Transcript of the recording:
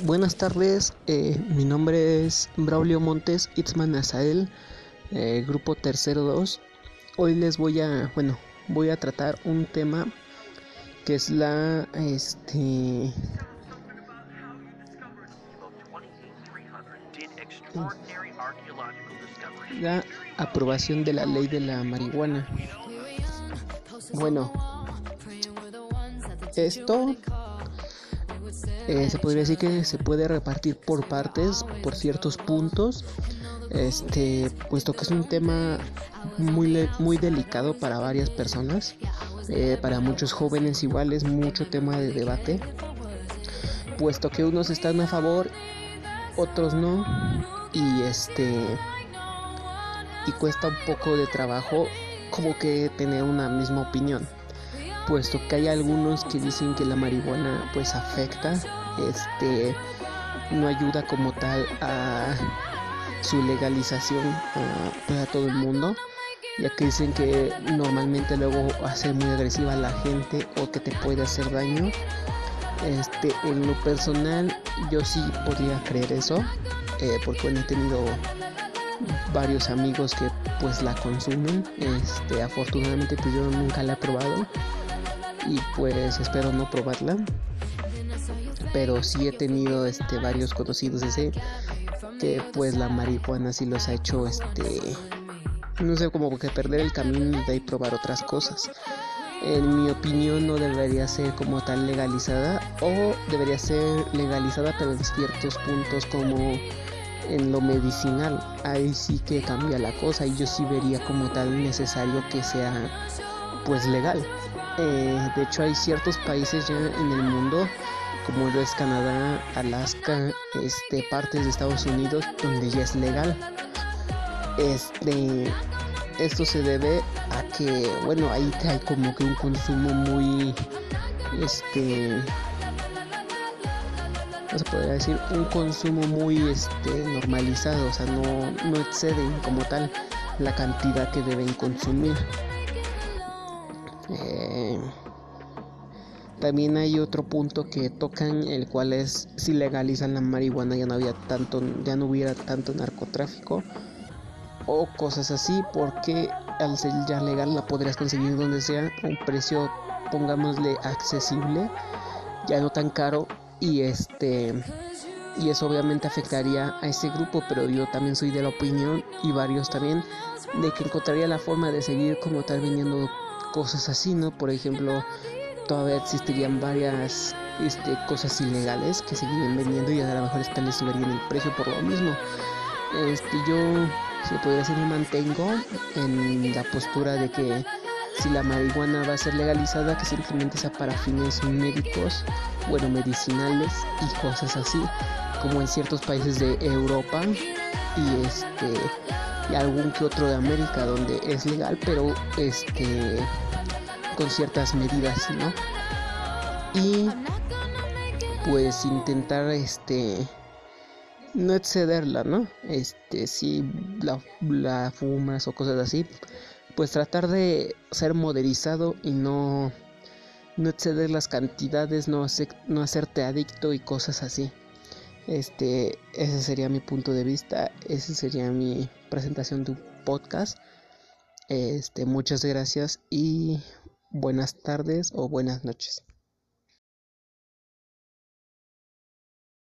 Buenas tardes, eh, mi nombre es Braulio Montes Itzman Azael, eh, grupo tercero 2. Hoy les voy a, bueno, voy a tratar un tema que es la, este, la aprobación de la ley de la marihuana. Bueno, esto eh, se podría decir que se puede repartir por partes, por ciertos puntos, este, puesto que es un tema muy, muy delicado para varias personas, eh, para muchos jóvenes igual es mucho tema de debate, puesto que unos están a favor, otros no, y este, y cuesta un poco de trabajo como que tener una misma opinión puesto que hay algunos que dicen que la marihuana pues afecta, este no ayuda como tal a su legalización para todo el mundo, ya que dicen que normalmente luego hace muy agresiva a la gente o que te puede hacer daño. Este, en lo personal yo sí podría creer eso, eh, porque he tenido varios amigos que pues la consumen. Este, afortunadamente pues yo nunca la he probado y pues espero no probarla. Pero sí he tenido este varios conocidos ese que pues la marihuana sí los ha hecho este no sé como que perder el camino y de ahí probar otras cosas. En mi opinión no debería ser como tal legalizada o debería ser legalizada pero en ciertos puntos como en lo medicinal. Ahí sí que cambia la cosa y yo sí vería como tal necesario que sea pues legal. Eh, de hecho hay ciertos países ya en el mundo como lo es Canadá, Alaska, este, partes de Estados Unidos donde ya es legal. Este, esto se debe a que, bueno, ahí hay como que un consumo muy, este, se podría decir, un consumo muy, este, normalizado, o sea, no, no exceden como tal la cantidad que deben consumir. Eh, también hay otro punto que tocan, el cual es si legalizan la marihuana ya no había tanto, ya no hubiera tanto narcotráfico o cosas así, porque al ser ya legal la podrías conseguir donde sea a un precio, pongámosle accesible, ya no tan caro y este y eso obviamente afectaría a ese grupo, pero yo también soy de la opinión y varios también de que encontraría la forma de seguir como tal vendiendo cosas así, ¿no? Por ejemplo, todavía existirían varias este, cosas ilegales que seguirían vendiendo y a lo mejor están les subirían el precio por lo mismo. Este, yo, si podría decir, me mantengo en la postura de que si la marihuana va a ser legalizada, que simplemente sea para fines médicos, bueno, medicinales y cosas así, como en ciertos países de Europa y este y algún que otro de América donde es legal, pero este con ciertas medidas, ¿no? Y pues intentar este no excederla, ¿no? Este, si la, la, fumas o cosas así, pues tratar de ser moderizado y no, no exceder las cantidades, no, no hacerte adicto y cosas así. Este, ese sería mi punto de vista, esa sería mi presentación de un podcast. Este, muchas gracias y buenas tardes o buenas noches.